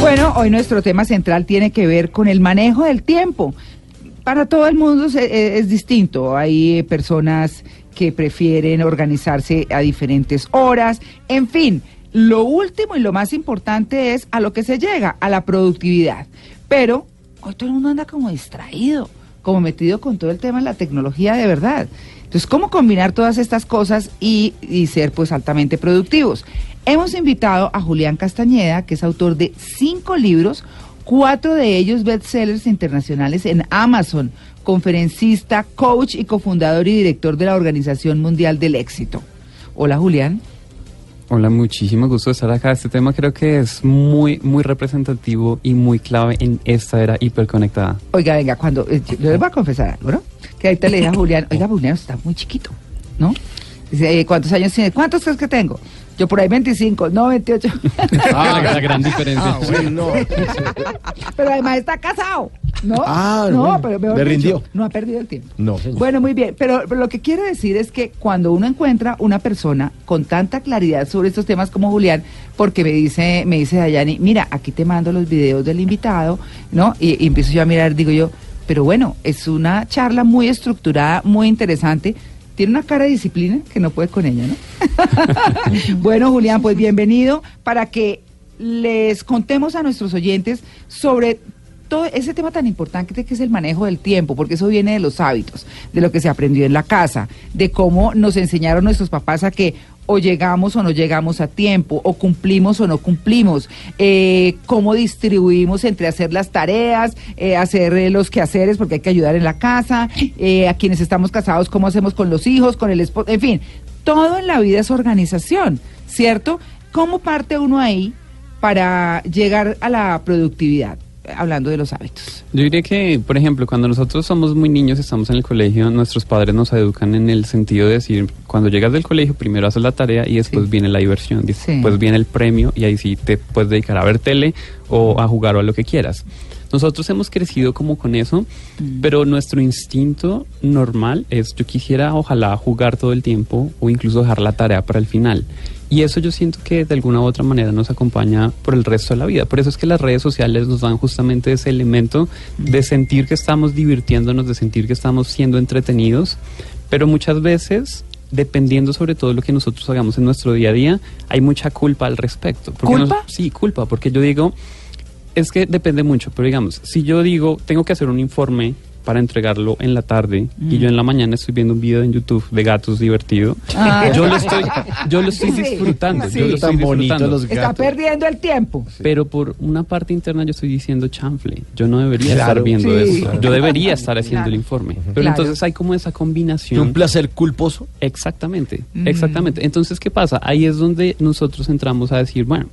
Bueno, hoy nuestro tema central tiene que ver con el manejo del tiempo. Para todo el mundo es, es distinto. Hay personas que prefieren organizarse a diferentes horas. En fin, lo último y lo más importante es a lo que se llega, a la productividad. Pero hoy todo el mundo anda como distraído, como metido con todo el tema de la tecnología de verdad. Entonces, ¿cómo combinar todas estas cosas y, y ser pues altamente productivos? Hemos invitado a Julián Castañeda, que es autor de cinco libros, cuatro de ellos bestsellers internacionales en Amazon, conferencista, coach y cofundador y director de la Organización Mundial del Éxito. Hola, Julián. Hola, muchísimo gusto estar acá. Este tema creo que es muy, muy representativo y muy clave en esta era hiperconectada. Oiga, venga, cuando eh, yo les voy a confesar algo, ¿no? Que ahorita le dije a Julián, oiga, Julián está muy chiquito, ¿no? Dice, eh, ¿cuántos años tiene? ¿Cuántos crees que tengo? Yo por ahí 25, no 28. Ah, la gran diferencia. Ah, bueno, no. Pero además está casado, ¿no? Ah, no, bueno. pero mejor Le dicho, rindió. no ha perdido el tiempo. No, señor. Bueno, muy bien, pero, pero lo que quiero decir es que cuando uno encuentra una persona con tanta claridad sobre estos temas como Julián, porque me dice, me dice Dayani, mira, aquí te mando los videos del invitado, ¿no? Y, y empiezo yo a mirar, digo yo, pero bueno, es una charla muy estructurada, muy interesante. Tiene una cara de disciplina que no puede con ella, ¿no? bueno, Julián, pues bienvenido para que les contemos a nuestros oyentes sobre todo ese tema tan importante que es el manejo del tiempo, porque eso viene de los hábitos, de lo que se aprendió en la casa, de cómo nos enseñaron nuestros papás a que o llegamos o no llegamos a tiempo, o cumplimos o no cumplimos, eh, cómo distribuimos entre hacer las tareas, eh, hacer eh, los quehaceres, porque hay que ayudar en la casa, a quienes estamos casados, cómo hacemos con los hijos, con el esposo, en fin, todo en la vida es organización, ¿cierto? ¿Cómo parte uno ahí para llegar a la productividad? Hablando de los hábitos. Yo diría que, por ejemplo, cuando nosotros somos muy niños, estamos en el colegio, nuestros padres nos educan en el sentido de decir, cuando llegas del colegio, primero haces la tarea y después Sí. viene la diversión, Sí. después viene el premio y ahí sí te puedes dedicar a ver tele o a jugar o a lo que quieras. Nosotros hemos crecido como con eso, pero nuestro instinto normal es yo quisiera ojalá jugar todo el tiempo o incluso dejar la tarea para el final. Y eso yo siento que de alguna u otra manera nos acompaña por el resto de la vida. Por eso es que las redes sociales nos dan justamente ese elemento de sentir que estamos divirtiéndonos, de sentir que estamos siendo entretenidos, pero muchas veces dependiendo sobre todo de lo que nosotros hagamos en nuestro día a día, hay mucha culpa al respecto. Porque ¿Culpa? nos- sí, culpa, porque yo digo, es que depende mucho, pero digamos, si yo digo, tengo que hacer un informe para entregarlo en la tarde y yo en la mañana estoy viendo un video en YouTube de gatos divertido, Ah. yo lo estoy, yo lo estoy disfrutando, sí. yo lo estoy Tan disfrutando. los Está perdiendo el tiempo. Pero por una parte interna yo estoy diciendo chanfle, yo no debería Claro. estar viendo Sí. eso, yo debería estar haciendo Claro. el informe. Pero Claro. entonces hay como esa ¿Y combinación. un placer culposo? Exactamente, Mm. exactamente. Entonces, ¿qué pasa? Ahí es donde nosotros entramos a decir, bueno,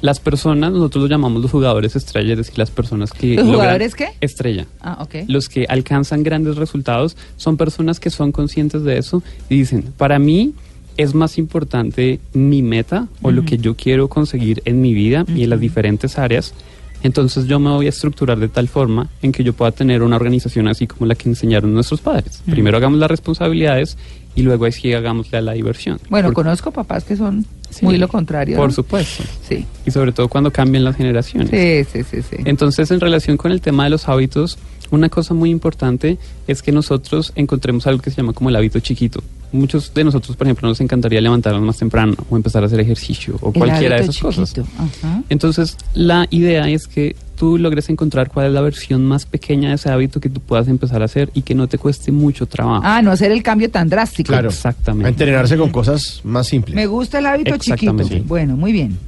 las personas, nosotros los llamamos los jugadores estrella, es decir, las personas que... ¿Los jugadores qué? Estrella. Ah, ok. Los que alcanzan grandes resultados son personas que son conscientes de eso y dicen, para mí es más importante mi meta o lo que yo quiero conseguir en mi vida y en las diferentes áreas. Entonces yo me voy a estructurar de tal forma en que yo pueda tener una organización así como la que enseñaron nuestros padres. Primero hagamos las responsabilidades y luego ahí sí hagámosle a la diversión. Bueno, Porque- conozco papás que son Sí, muy lo contrario. Por ¿no? supuesto. Sí. Y sobre todo cuando cambian las generaciones. Sí, sí, sí, sí. Entonces, en relación con el tema de los hábitos, una cosa muy importante es que nosotros encontremos algo que se llama como el hábito chiquito. Muchos de nosotros, por ejemplo, nos encantaría levantarnos más temprano o empezar a hacer ejercicio o El cualquiera de esas cosas. chiquito. Ajá. Entonces, la idea es que tú logres encontrar cuál es la versión más pequeña de ese hábito que tú puedas empezar a hacer y que no te cueste mucho trabajo. Ah, no hacer el cambio tan drástico. Claro. Exactamente. A entrenarse con cosas más simples. Me gusta el hábito chiquito. Exactamente. Bueno, muy bien.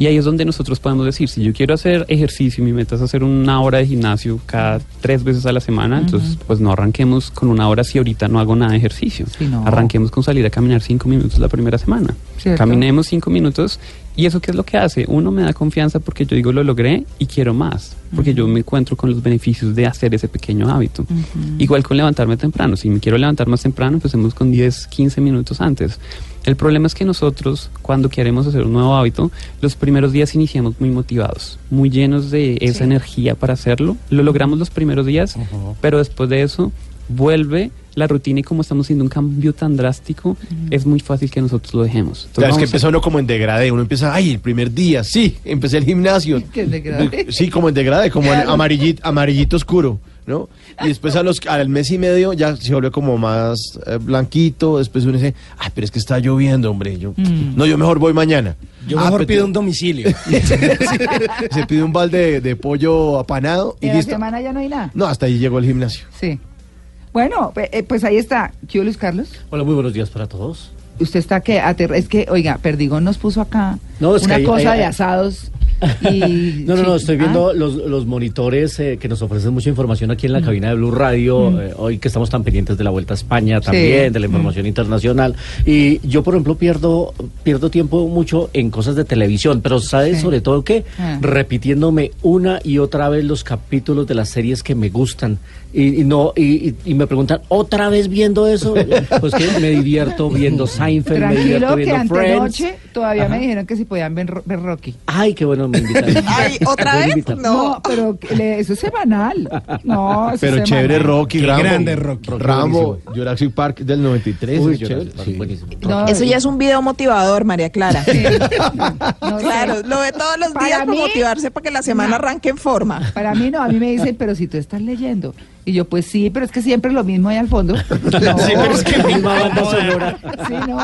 Y ahí es donde nosotros podemos decir, si yo quiero hacer ejercicio y mi meta es hacer una hora de gimnasio cada tres veces a la semana, entonces pues no arranquemos con una hora si ahorita no hago nada de ejercicio. Sí, no. Arranquemos con salir a caminar cinco minutos la primera semana. Cierto. Caminemos cinco minutos ¿Y eso qué es lo que hace? Uno me da confianza porque yo digo lo logré y quiero más, porque yo me encuentro con los beneficios de hacer ese pequeño hábito. Igual con levantarme temprano, si me quiero levantar más temprano, empecemos con 10, 15 minutos antes. El problema es que nosotros, cuando queremos hacer un nuevo hábito, los primeros días iniciamos muy motivados, muy llenos de esa Sí. energía para hacerlo. Lo logramos los primeros días, pero después de eso vuelve la rutina y como estamos haciendo un cambio tan drástico, es muy fácil que nosotros lo dejemos. Entonces, Claro, es que a- empieza uno como en degradé. Uno empieza, ay, el primer día, sí, empecé el gimnasio. ¿Qué en degradé? Sí, como en degradé, como en amarillito, amarillito oscuro, ¿no? Y después a los, al mes y medio ya se vuelve como más eh, blanquito. Después uno dice, ay, pero es que está lloviendo, hombre. Yo, Mm. No, yo mejor voy mañana. Yo Ah, mejor pero- pido un domicilio. se pide un balde de, de pollo apanado y En la listo. semana ya no hay nada. No, hasta ahí llegó el gimnasio. Sí. Bueno, eh, pues ahí está. ¿Qué Luis Carlos? Hola, muy buenos días para todos. Usted está que aterra- es que, oiga, Perdigón nos puso acá No, que una hay- cosa hay- de asados y No, no, no, estoy viendo Ah, los, los monitores eh, que nos ofrecen mucha información aquí en la cabina de Blue Radio, eh, hoy que estamos tan pendientes de la Vuelta a España también, Sí. de la información internacional. Y yo, por ejemplo, pierdo, pierdo tiempo mucho en cosas de televisión, pero ¿sabes Sí. sobre todo qué? Ah. Repitiéndome una y otra vez los capítulos de las series que me gustan. Y, y no y, me preguntan, ¿otra vez viendo eso? Pues que me divierto viendo Seinfeld, me divierto Tranquilo que viendo Friends. antenoche todavía me dijeron que si podían ver, ver Rocky. Ay, qué bueno me. Ay, ¿otra vez? No. pero le- eso es semanal. No, eso Pero es chévere semanal. Rocky, Qué Rambo. grande Rocky. Rambo, Jurassic Park del 93. Uy, es yo chévere, no, sí. buenísimo. No, Eso ya es un video motivador, María Clara. sí. No sé. Claro, lo ve todos los Para días para mí- motivarse para que la semana No. arranque en forma. Para mí no, a mí me dicen, pero si tú estás leyendo. Y yo, pues sí, pero es que siempre lo mismo ahí al fondo. No, Sí, pero es que misma banda sonora. Sí, no.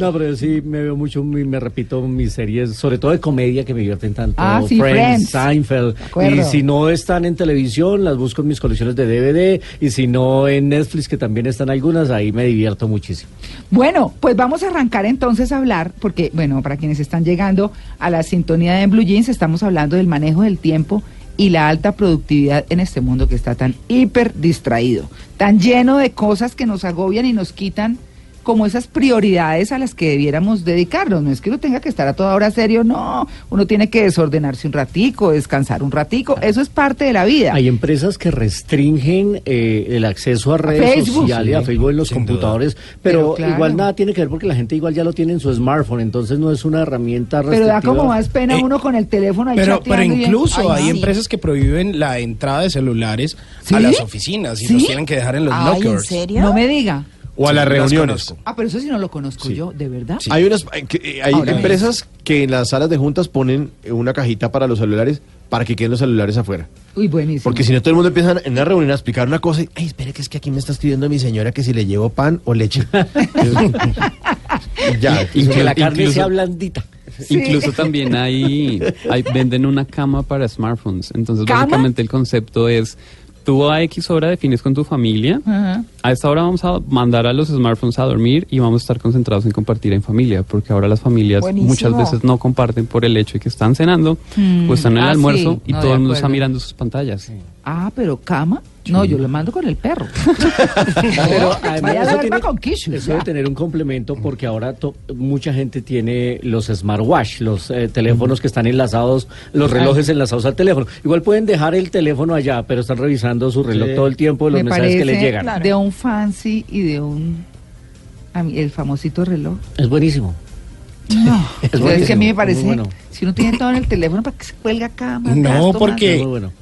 No, pero yo sí me veo mucho, mi- me repito mis series, sobre todo de comedia que me divierten tanto. Ah, sí, Friends, Friends. Seinfeld. Y si no están en televisión, las busco en mis colecciones de DVD. Y si no en Netflix, que también están algunas, ahí me divierto muchísimo. Bueno, pues vamos a arrancar entonces a hablar, porque, bueno, para quienes están llegando a la sintonía de Blue Jeans, estamos hablando del manejo del tiempo y la alta productividad en este mundo que está tan hiper distraído, tan lleno de cosas que nos agobian y nos quitan como esas prioridades a las que debiéramos dedicarnos. No es que uno tenga que estar a toda hora serio, no. Uno tiene que desordenarse un ratico, descansar un ratico. Eso es parte de la vida. Hay empresas que restringen eh, el acceso a redes Facebook. sociales, a Facebook en los computadores, Pero pero, claro. igual nada tiene que ver porque la gente igual ya lo tiene en su smartphone, entonces no es una herramienta Pero da como más pena Eh, uno con el teléfono ahí Pero, pero incluso Ay, hay empresas que prohíben la entrada de celulares ¿Sí? a las oficinas y ¿Sí? los tienen que dejar en los Ay, ¿en lockers. serio? No me diga. O a Sí, las reuniones. Ah, pero eso sí no lo conozco Sí. yo, ¿de verdad? Sí. Hay unas eh, que, eh, hay Ahora empresas que en las salas de juntas ponen eh, una cajita para los celulares para que queden los celulares afuera. Uy, buenísimo. Porque si no todo el mundo empieza en una reunión a explicar una cosa y, ay, espere que es que aquí me está escribiendo mi señora que si le llevo pan o leche. ya, Y que la Incluso- carne sea blandita. Incluso también hay, hay- venden una cama para smartphones. Entonces, ¿Cama? básicamente el concepto es, tú a X hora defines con tu familia, Ajá. A esta hora vamos a mandar a los smartphones a dormir y vamos a estar concentrados en compartir en familia, porque ahora las familias Buenísimo. muchas veces no comparten por el hecho de que están cenando Mm. o están en el Ah, almuerzo sí. y No, todo el mundo está mirando sus pantallas. Ah, pero cama. No, yo lo mando con el perro. Pero además eso, tiene, con eso debe tener un complemento porque ahora to- mucha gente tiene los smartwatch, los eh, teléfonos que están enlazados, los relojes enlazados al teléfono. Igual pueden dejar el teléfono allá, pero están revisando su reloj Sí. todo el tiempo de los Me mensajes que les llegan. Claro. de un fancy y de un... el famosito reloj. Es buenísimo. No, Es es, que a mí me parece, bueno. si uno tiene todo en el teléfono, ¿para qué se cuelga cama? No, porque- bueno.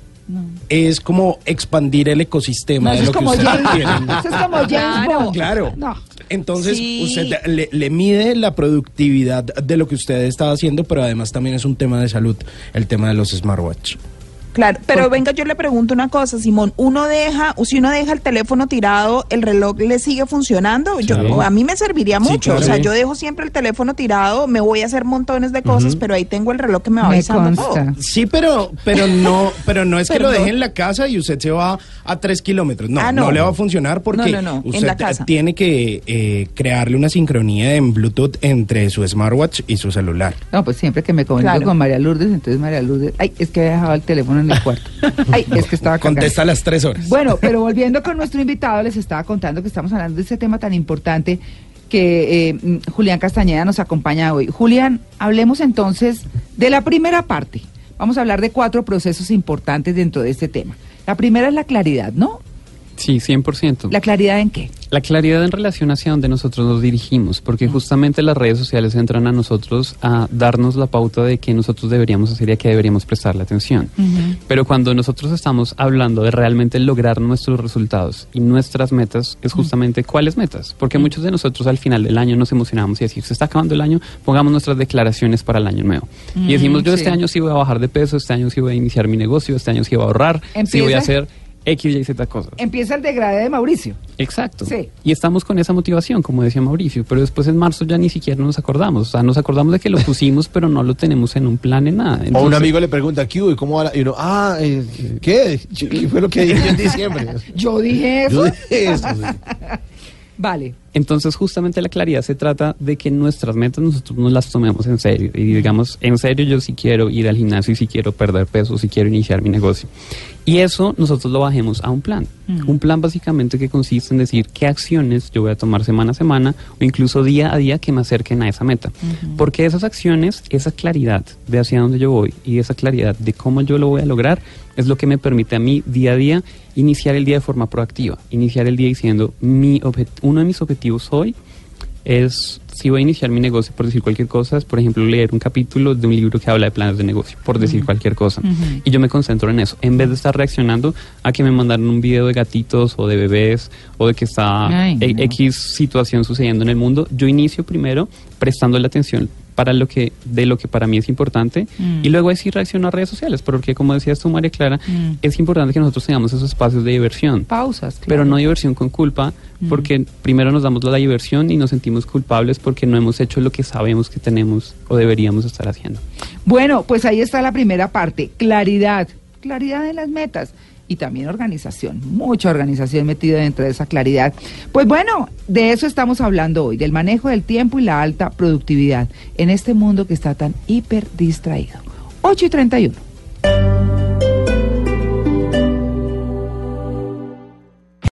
Es como expandir el ecosistema No, de eso es lo que como usted James, tiene. eso es como James Claro. Bond. Claro. No. Entonces, Sí. usted le, le mide la productividad de lo que usted está haciendo, pero además también es un tema de salud, el tema de los smartwatch. Claro, pero venga, yo le pregunto una cosa, Simón, uno deja, o si uno deja el teléfono tirado, el reloj le sigue funcionando. Yo, Sí. a mí me serviría Sí, mucho, claro. o sea, yo dejo siempre el teléfono tirado, me voy a hacer montones de cosas, pero ahí tengo el reloj que me va Me avisando consta. todo. Sí, pero, pero no, pero no es que lo deje en la casa y usted se va a tres kilómetros. No, Ah, no, no. le va a funcionar porque No, no, usted la casa. tiene que eh, crearle una sincronía en Bluetooth entre su smartwatch y su celular. No, pues siempre que me comunico Claro. con María Lourdes, entonces María Lourdes, ay, es que había dejado el teléfono en el cuarto. Ay, es que estaba. Contesta a las tres horas. Bueno, pero volviendo con nuestro invitado, les estaba contando que estamos hablando de este tema tan importante. que eh, mm, Julián Castañeda nos acompaña hoy. Julián, hablemos entonces de la primera parte. Vamos a hablar de cuatro procesos importantes dentro de este tema. La primera es la claridad, ¿no? Sí, 100%. ¿La claridad en qué? La claridad en relación hacia donde nosotros nos dirigimos, porque justamente las redes sociales entran a nosotros a darnos la pauta de que nosotros deberíamos hacer y a qué deberíamos prestarle atención. Pero cuando nosotros estamos hablando de realmente lograr nuestros resultados y nuestras metas, es justamente cuáles metas. Porque muchos de nosotros al final del año nos emocionamos y decir, se está acabando el año, pongamos nuestras declaraciones para el año nuevo. y decimos, yo sí. este año sí voy a bajar de peso, este año sí voy a iniciar mi negocio, este año sí voy a ahorrar, sí voy a hacer X, Y, Z cosas. Empieza el degradé de Mauricio. Exacto. Sí. Y estamos con esa motivación, como decía Mauricio, pero después en marzo ya ni siquiera nos acordamos. O sea, nos acordamos de que lo pusimos, pero no lo tenemos en un plan en nada. O un Entonces, amigo le pregunta, ¿qué hubo? ¿Y cómo va? la-?" Y uno, ah, eh, ¿qué? ¿Qué fue lo que dije en diciembre? Yo dije Yo eso. dije eso, sí. Vale. Entonces, justamente la claridad se trata de que nuestras metas nosotros nos las tomemos en serio. Y digamos, en serio, yo sí quiero ir al gimnasio, y sí quiero perder peso, sí quiero iniciar mi negocio. Y eso nosotros lo bajemos a un plan. Un plan básicamente que consiste en decir qué acciones yo voy a tomar semana a semana o incluso día a día que me acerquen a esa meta. Porque esas acciones, esa claridad de hacia dónde yo voy y esa claridad de cómo yo lo voy a lograr es lo que me permite a mí día a día iniciar el día de forma proactiva. Iniciar el día diciendo, mi uno de mis objetivos hoy es, si voy a iniciar mi negocio, por decir cualquier cosa, es, por ejemplo, leer un capítulo de un libro que habla de planes de negocio, por decir cualquier cosa. Y yo me concentro en eso, en vez de estar reaccionando a que me mandaron un video de gatitos o de bebés o de que está Ay, e- no. X situación sucediendo en el mundo. Yo inicio primero prestando la atención para lo que de lo que para mí es importante Mm. y luego así reacciono a redes sociales porque como decías tú María Clara Mm. es importante que nosotros tengamos esos espacios de diversión Pausas. claro. pero no diversión con culpa, porque primero nos damos la diversión y nos sentimos culpables porque no hemos hecho lo que sabemos que tenemos o deberíamos estar haciendo. Bueno, pues ahí está la primera parte, claridad, claridad en las metas y también organización, mucha organización metida dentro de esa claridad. Pues bueno, de eso estamos hablando hoy, del manejo del tiempo y la alta productividad en este mundo que está tan hiper distraído. 8 y 31.